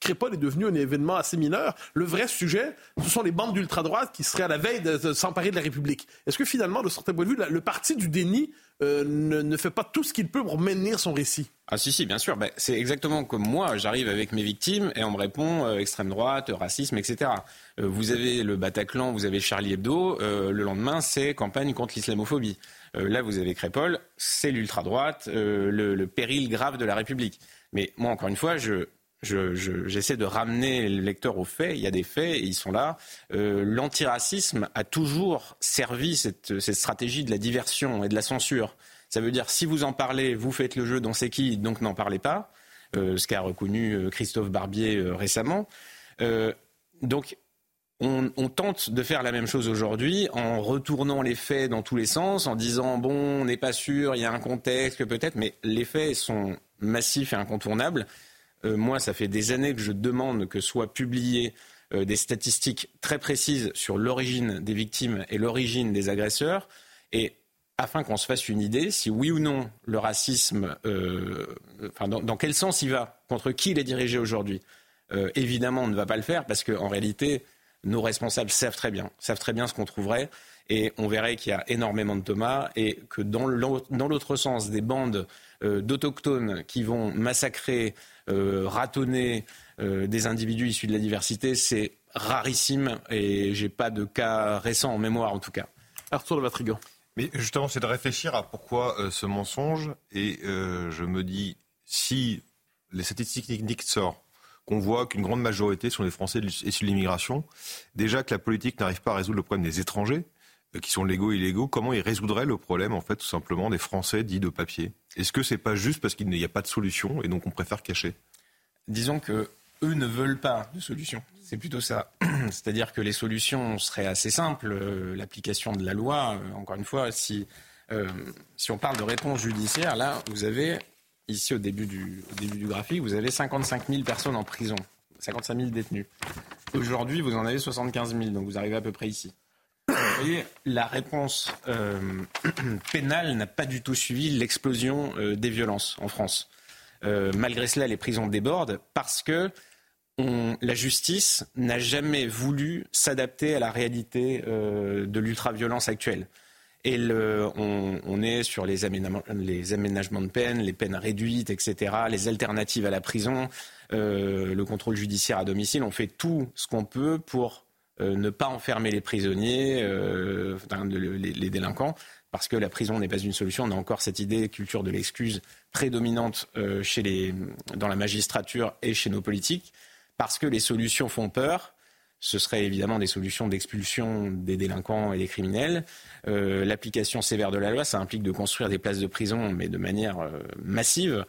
Crépol est devenu un événement assez mineur. Le vrai sujet, ce sont les bandes d'ultra-droite qui seraient à la veille de, s'emparer de la République. Est-ce que finalement, de certain point de vue, le parti du déni euh, ne, fait pas tout ce qu'il peut pour maintenir son récit? Ah si, si, bien sûr. Ben, c'est exactement comme moi. J'arrive avec mes victimes et on me répond euh, extrême droite, racisme, etc. Euh, vous avez le Bataclan, vous avez Charlie Hebdo. le lendemain, c'est campagne contre l'islamophobie. là, vous avez Crépol, c'est l'ultra-droite, le péril grave de la République. Mais moi, encore une fois, je, j'essaie de ramener le lecteur aux faits. Il y a des faits et ils sont là. Euh, l'antiracisme a toujours servi cette, stratégie de la diversion et de la censure. Ça veut dire si vous en parlez, vous faites le jeu, dont c'est qui, donc n'en parlez pas. Euh, ce qu'a reconnu euh, Christophe Barbier récemment. donc on, on, tente de faire la même chose aujourd'hui en retournant les faits dans tous les sens, en disant bon, on n'est pas sûr, il y a un contexte peut-être, mais les faits sont massifs et incontournables. Euh, moi, ça fait des années que je demande que soient publiées euh, des statistiques très précises sur l'origine des victimes et l'origine des agresseurs. Et afin qu'on se fasse une idée si oui ou non le racisme, euh, dans, quel sens il va, contre qui il est dirigé aujourd'hui. évidemment, on ne va pas le faire parce qu'en réalité, nos responsables savent très bien, savent très bien ce qu'on trouverait. Et on verrait qu'il y a énormément de Thomas et que dans l'autre sens, des bandes d'autochtones qui vont massacrer euh, ratonner euh, des individus issus de la diversité, c'est rarissime et j'ai pas de cas récents en mémoire en tout cas. Arthur de Vatrigan. Mais justement, c'est de réfléchir à pourquoi euh, ce mensonge. Et je me dis, si les statistiques techniques sortent, qu'on voit qu'une grande majorité sont des Français issus de l'immigration, déjà que la politique n'arrive pas à résoudre le problème des étrangers, qui sont légaux et illégaux, comment ils résoudraient le problème, en fait, tout simplement, des Français dits de papier? Est-ce que c'est pas juste parce qu'il n'y a pas de solution et donc on préfère cacher? Disons que eux ne veulent pas de solution. C'est plutôt ça. C'est-à-dire que les solutions seraient assez simples. Euh, l'application de la loi, euh, encore une fois, si, euh, si on parle de réponse judiciaire, là, vous avez, ici au début, du, au début du graphique, vous avez 55 000 personnes en prison, 55 000 détenus. Aujourd'hui, vous en avez 75 000, donc vous arrivez à peu près ici. La réponse euh, pénale n'a pas du tout suivi l'explosion euh, des violences en France. Euh, malgré cela, les prisons débordent parce que la justice n'a jamais voulu s'adapter à la réalité de l'ultra-violence actuelle. On, est sur les aménagements, les aménagements de peine, les peines réduites, etc., les alternatives à la prison, le contrôle judiciaire à domicile. On fait tout ce qu'on peut pour ne pas enfermer les prisonniers, euh, les, délinquants, parce que la prison n'est pas une solution. On a encore cette idée, culture de l'excuse prédominante chez les, dans la magistrature et chez nos politiques, parce que les solutions font peur ce serait évidemment des solutions d'expulsion des délinquants et des criminels. Euh, l'application sévère de la loi, ça implique de construire des places de prison, mais de manière euh, massive.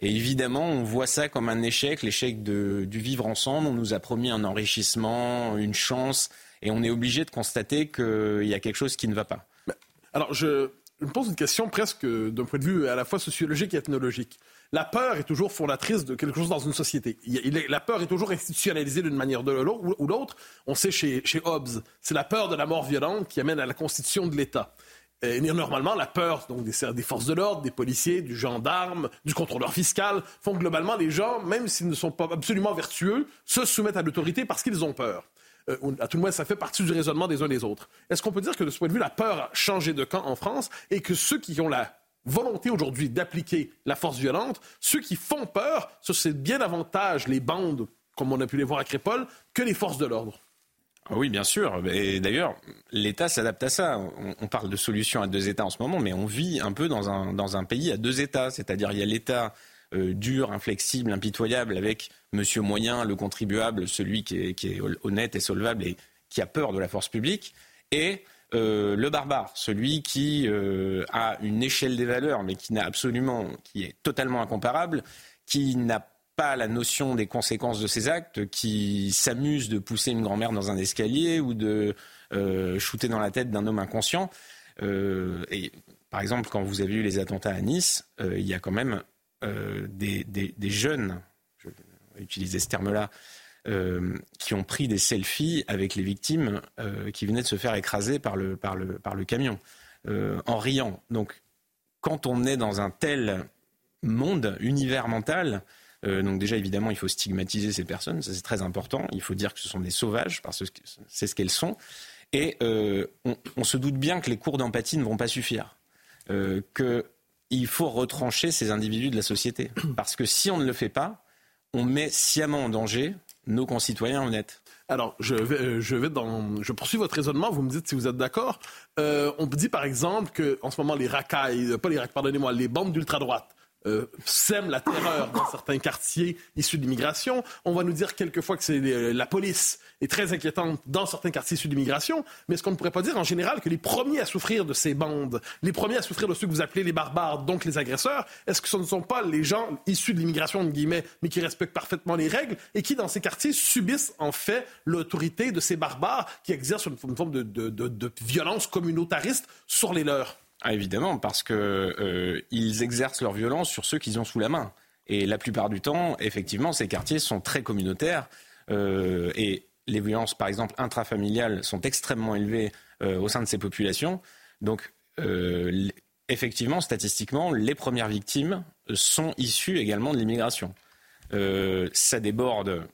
Et évidemment, on voit ça comme un échec, l'échec du vivre ensemble. On nous a promis un enrichissement, une chance, et on est obligé de constater qu'il y a quelque chose qui ne va pas. Alors, je me pose une question presque d'un point de vue à la fois sociologique et ethnologique la peur est toujours fondatrice de quelque chose dans une société. la peur est toujours institutionnalisée d'une manière ou l'autre. On sait chez, Hobbes, c'est la peur de la mort violente qui amène à la constitution de l'État. Et normalement, la peur donc des, forces de l'ordre, des policiers, du gendarme, du contrôleur fiscal, font globalement les gens, même s'ils ne sont pas absolument vertueux, se soumettent à l'autorité parce qu'ils ont peur. Euh, à tout le moins, ça fait partie du raisonnement des uns des autres. Est-ce qu'on peut dire que de ce point de vue, la peur a changé de camp en France et que ceux qui ont la volonté aujourd'hui d'appliquer la force violente, ceux qui font peur, c'est bien davantage les bandes, comme on a pu les voir à Crépole, que les forces de l'ordre? Ah oui, bien sûr. Et d'ailleurs, l'État s'adapte à ça. On, parle de solutions à deux États en ce moment, mais on vit un peu dans un, dans un pays à deux États. C'est-à-dire, il y a l'État euh, dur, inflexible, impitoyable, avec monsieur moyen, le contribuable, celui qui est, qui est, honnête et solvable et qui a peur de la force publique, et euh, le barbare, celui qui euh, a une échelle des valeurs, mais qui n'a absolument, qui est totalement incomparable, qui n'a pas la notion des conséquences de ses actes, qui s'amuse de pousser une grand-mère dans un escalier ou de euh, shooter dans la tête d'un homme inconscient. et par exemple, quand vous avez eu les attentats à Nice, il y a quand même des, des, jeunes, je vais utiliser ce terme-là, euh, qui ont pris des selfies avec les victimes euh, qui venaient de se faire écraser par le, par le, par le camion, euh, en riant. Donc, quand on est dans un tel monde, univers mental, donc déjà, évidemment, il faut stigmatiser ces personnes, ça c'est très important. Il faut dire que ce sont des sauvages, parce que c'est ce qu'elles sont. Et on, on, se doute bien que les cours d'empathie ne vont pas suffire. qu'il faut retrancher ces individus de la société. Parce que si on ne le fait pas, on met sciemment en danger nos concitoyens honnêtes. Alors, je vais, euh, je vais dans, je poursuis votre raisonnement. Vous me dites si vous êtes d'accord. Euh, on dit par exemple que, en ce moment, les racailles, euh, pas les racailles, pardonnez-moi, les bandes d'ultra droite euh, sème la terreur dans certains quartiers issus de l'immigration. On va nous dire quelquefois que c'est euh, la police est très inquiétante dans certains quartiers issus de l'immigration, mais est-ce qu'on ne pourrait pas dire en général que les premiers à souffrir de ces bandes, les premiers à souffrir de ceux que vous appelez les barbares, donc les agresseurs, est-ce que ce ne sont pas les gens issus de l'immigration, guillemets, mais qui respectent parfaitement les règles et qui, dans ces quartiers, subissent en fait l'autorité de ces barbares qui exercent une, forme de violence communautariste sur les leurs? Ah, évidemment, parce qu'ils euh, exercent leur violence sur ceux qu'ils ont sous la main. Et la plupart du temps, effectivement, ces quartiers sont très communautaires euh, et les violences, par exemple, intrafamiliales sont extrêmement élevées euh, au sein de ces populations. Donc, effectivement, statistiquement, les premières victimes sont issues également de l'immigration. ça déborde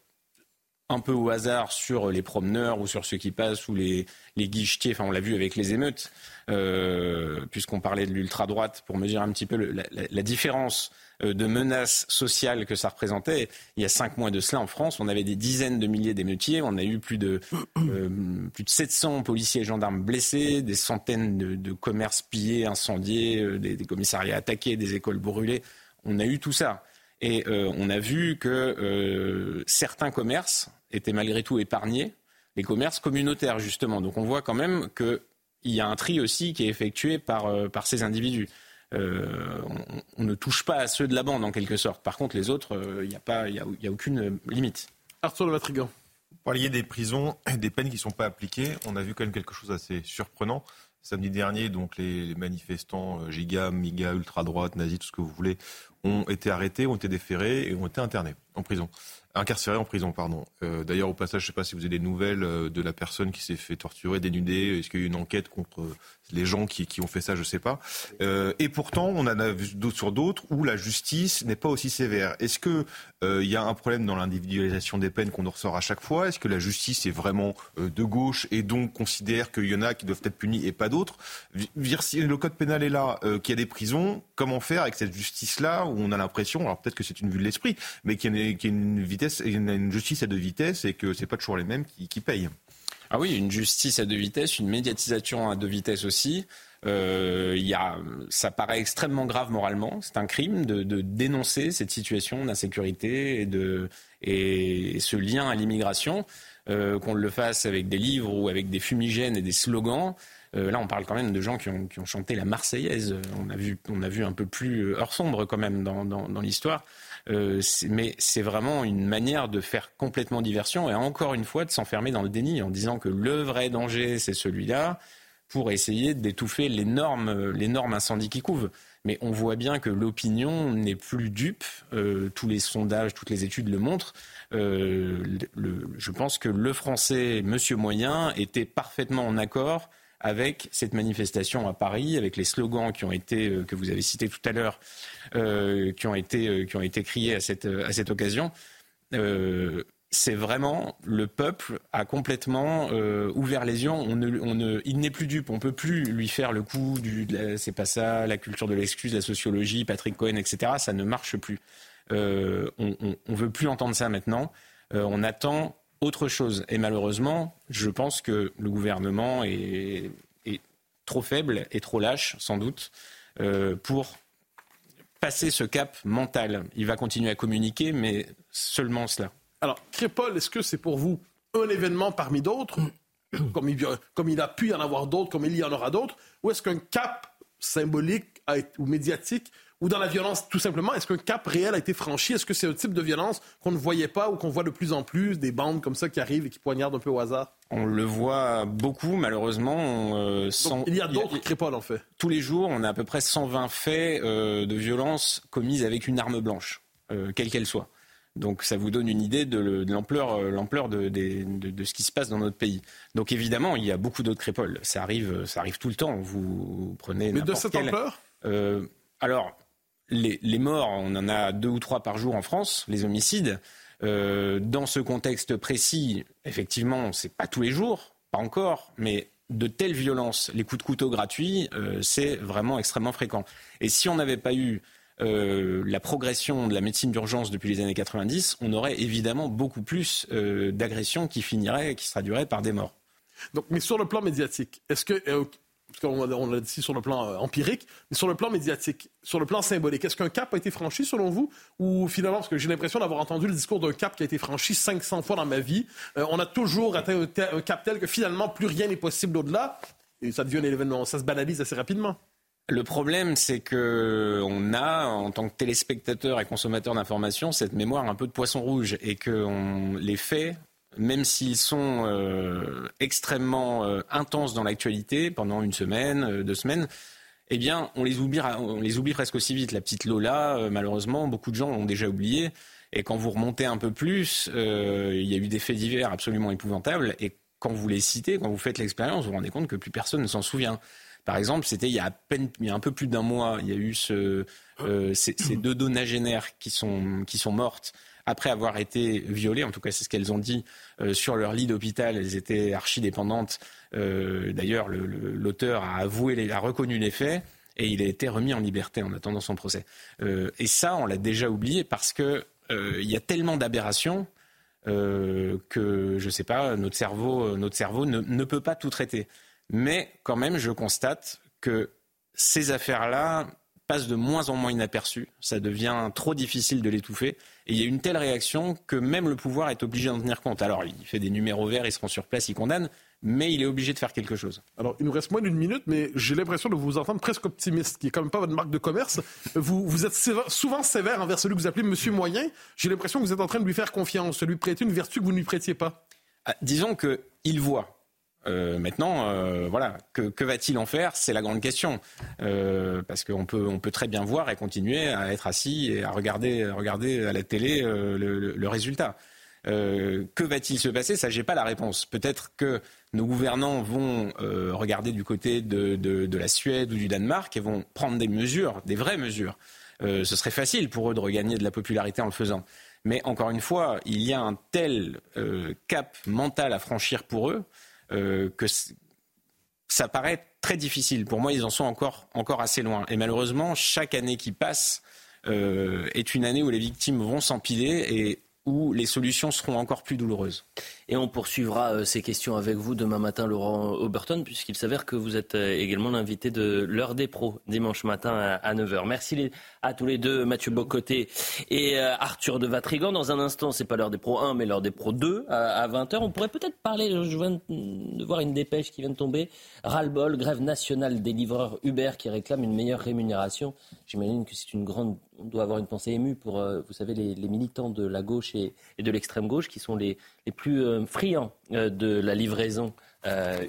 un peu au hasard sur les promeneurs ou sur ceux qui passent ou les, guichetiers. Enfin, on l'a vu avec les émeutes, euh, puisqu'on parlait de l'ultra-droite, pour mesurer un petit peu la, différence euh, de menaces sociales que ça représentait. Il y a cinq mois de cela, en France, on avait des dizaines de milliers d'émeutiers. On a eu plus de, euh, plus de 700 policiers et gendarmes blessés, des centaines de, commerces pillés, incendiés, euh, des, commissariats attaqués, des écoles brûlées. On a eu tout ça. Et on a vu que certains commerces étaient malgré tout épargnés, les commerces communautaires justement. Donc on voit quand même qu'il y a un tri aussi qui est effectué par, euh, par ces individus. On, ne touche pas à ceux de la bande en quelque sorte. Par contre, les autres, il n'y a, pas, y a, y a aucune limite. Arthur de Vatrigan. Vous parliez des prisons, des peines qui ne sont pas appliquées. On a vu quand même quelque chose d'assez surprenant. Samedi dernier, donc les manifestants giga, miga, ultra-droite, nazis, tout ce que vous voulez, ont été arrêtés, ont été déférés et ont été internés en prison. Incarcérés en prison, pardon. Euh, d'ailleurs, au passage, je ne sais pas si vous avez des nouvelles euh, de la personne qui s'est fait torturer, dénuder. Est-ce qu'il y a eu une enquête contre euh, les gens qui, qui ont fait ça? Je ne sais pas. et pourtant, on en a vu sur d'autres où la justice n'est pas aussi sévère. Est-ce qu'il il y a un problème dans l'individualisation des peines qu'on nous ressort à chaque fois? Est-ce que la justice est vraiment de gauche et donc considère qu'il y en a qui doivent être punis et pas d'autres? Si le code pénal est là, qu'il y a des prisons, comment faire avec cette justice-là où on a l'impression, alors peut-être que c'est une vue de l'esprit, mais qu'il y, a une vitesse, une justice à deux vitesses et que c'est pas toujours les mêmes qui, payent. Ah oui, une justice à deux vitesses, une médiatisation à deux vitesses aussi. Euh, y a, ça paraît extrêmement grave moralement. C'est un crime de, dénoncer cette situation d'insécurité et, et ce lien à l'immigration. Euh, qu'on le fasse avec des livres ou avec des fumigènes et des slogans. Euh, là, on parle quand même de gens qui ont, chanté la Marseillaise. On a vu, on a vu un peu plus heure sombre quand même dans l'histoire. Euh, mais c'est vraiment une manière de faire complètement diversion et encore une fois de s'enfermer dans le déni en disant que le vrai danger, c'est celui-là pour essayer d'étouffer l'énorme, incendie qui couve. Mais on voit bien que l'opinion n'est plus dupe. Euh, tous les sondages, toutes les études le montrent. Euh, je pense que le français, Monsieur Moyen, était parfaitement en accord avec cette manifestation à Paris, avec les slogans qui ont été, euh, que vous avez cités tout à l'heure, euh, qui, ont été, euh, qui ont été criés à cette, à cette occasion. C'est vraiment le peuple a complètement ouvert les yeux. On ne, on ne, il n'est plus dupe. On peut plus lui faire le coup du c'est pas ça, la culture de l'excuse, la sociologie, Patrick Cohen, etc. Ça ne marche plus. Euh, on, on, veut plus entendre ça maintenant. On attend autre chose. Et malheureusement, je pense que le gouvernement est, est trop faible et trop lâche, sans doute, euh, pour passer ce cap mental. Il va continuer à communiquer, mais seulement cela. Alors, Crépol, est-ce que c'est pour vous un événement parmi d'autres, comme il, comme il a pu y en avoir d'autres, comme il y en aura d'autres, ou est-ce qu'un cap symbolique ou médiatique ou dans la violence tout simplement Est-ce qu'un cap réel a été franchi? Est-ce que c'est un type de violence qu'on ne voyait pas ou qu'on voit de plus en plus, des bandes comme ça qui arrivent et qui poignardent un peu au hasard? On le voit beaucoup, malheureusement. Euh, il y a d'autres crépoles, en fait. Tous les jours, on a à peu près 120 faits euh, de violence commises avec une arme blanche, euh, quelle qu'elle soit. Donc ça vous donne une idée de, l'ampleur, de, de, ce qui se passe dans notre pays. Donc évidemment, il y a beaucoup d'autres crépoles. Ça arrive, ça arrive tout le temps. Vous prenez. Mais de cette ampleur? Alors, les, morts, on en a deux ou trois par jour en France, les homicides. Euh, dans ce contexte précis, effectivement, c'est pas tous les jours, pas encore, mais de telles violences, les coups de couteau gratuits, euh, c'est vraiment extrêmement fréquent. Et si on n'avait pas eu euh, la progression de la médecine d'urgence depuis les années 90, on aurait évidemment beaucoup plus d'agressions qui finiraient, qui se traduiraient par des morts. Donc, mais sur le plan médiatique, est-ce que, parce qu'on l'a dit sur le plan empirique, mais sur le plan médiatique, sur le plan symbolique, est-ce qu'un cap a été franchi selon vous? Ou finalement, parce que j'ai l'impression d'avoir entendu le discours d'un cap qui a été franchi 500 fois dans ma vie, on a toujours atteint un, cap tel que finalement plus rien n'est possible au-delà, et ça devient un événement, ça se banalise assez rapidement. Le problème, c'est que on a, en tant que téléspectateur et consommateur d'informations, cette mémoire un peu de poisson rouge et que les faits, même s'ils sont euh, extrêmement euh, intenses dans l'actualité pendant une semaine, euh, deux semaines, eh bien, on les oublie, on les oublie presque aussi vite. La petite Lola, malheureusement, beaucoup de gens l'ont déjà oublié. Et quand vous remontez un peu plus, il y a eu des faits divers absolument épouvantables. Et quand vous les citez, quand vous faites l'expérience, vous vous rendez compte que plus personne ne s'en souvient. Par exemple, c'était il y a un peu plus d'un mois, il y a eu ce, ces, deux donagénaires qui sont mortes après avoir été violées. En tout cas, c'est ce qu'elles ont dit euh, sur leur lit d'hôpital. Elles étaient archi dépendantes. Euh, D'ailleurs, l'auteur a avoué, a reconnu les faits et il a été remis en liberté en attendant son procès. Euh, et ça, on l'a déjà oublié parce que euh, il y a tellement d'aberrations. Que je ne sais pas, notre cerveau, notre cerveau ne peut pas tout traiter. Mais quand même, je constate que ces affaires-là passent de moins en moins inaperçues. Ça devient trop difficile de l'étouffer. Et il y a une telle réaction que même le pouvoir est obligé d'en tenir compte. Alors, il fait des numéros verts, il se rend sur place, il condamne, mais il est obligé de faire quelque chose. Alors, il nous reste moins d'une minute, mais j'ai l'impression de vous entendre presque optimiste, qui n'est quand même pas votre marque de commerce. Vous, vous êtes souvent sévère envers celui que vous appelez Monsieur Moyen. J'ai l'impression que vous êtes en train de lui faire confiance, de lui prêter une vertu que vous ne lui prêtiez pas. Ah, disons qu'il voit. Euh, maintenant, euh, voilà, que, va-t-il en faire? C'est la grande question, euh, parce qu'on peut, on peut très bien voir et continuer à être assis et à regarder, regarder à la télé le, résultat. que va-t-il se passer? Ça, j'ai pas la réponse. Peut-être que nos gouvernants vont regarder du côté de, de, la Suède ou du Danemark et vont prendre des mesures, des vraies mesures. ce serait facile pour eux de regagner de la popularité en le faisant. Mais encore une fois, il y a un tel cap mental à franchir pour eux que ça paraît très difficile. Pour moi, ils en sont encore, encore assez loin. Et malheureusement, chaque année qui passe euh, est une année où les victimes vont s'empiler et où les solutions seront encore plus douloureuses. Et on poursuivra euh, ces questions avec vous demain matin, Laurent Oberton, puisqu'il s'avère que vous êtes euh, également l'invité de l'heure des pros, dimanche matin à 9h. Merci à tous les deux, Mathieu Bocoté et euh, Arthur de Vatrigan. Dans un instant, c'est pas l'heure des pros 1, mais l'heure des pros 2 à 20h. On pourrait peut-être parler, je viens de voir une dépêche qui vient de tomber, ras-le-bol, grève nationale des livreurs Uber qui réclament une meilleure rémunération. J'imagine que c'est une grande on doit avoir une pensée émue pour, vous savez, les, militants de la gauche et, de l'extrême gauche qui sont les, plus euh, friands euh, de la livraison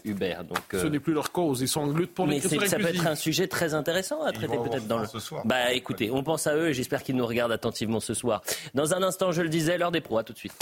Uber. Donc, Ce n'est plus leur cause, ils sont en lutte pour Mais ça peut être un sujet très intéressant à traiter peut-être dans le. Ce soir. Bah écoutez, on pense à eux et j'espère qu'ils nous regardent attentivement ce soir. Dans un instant, je le disais, l'heure des pros, à tout de suite.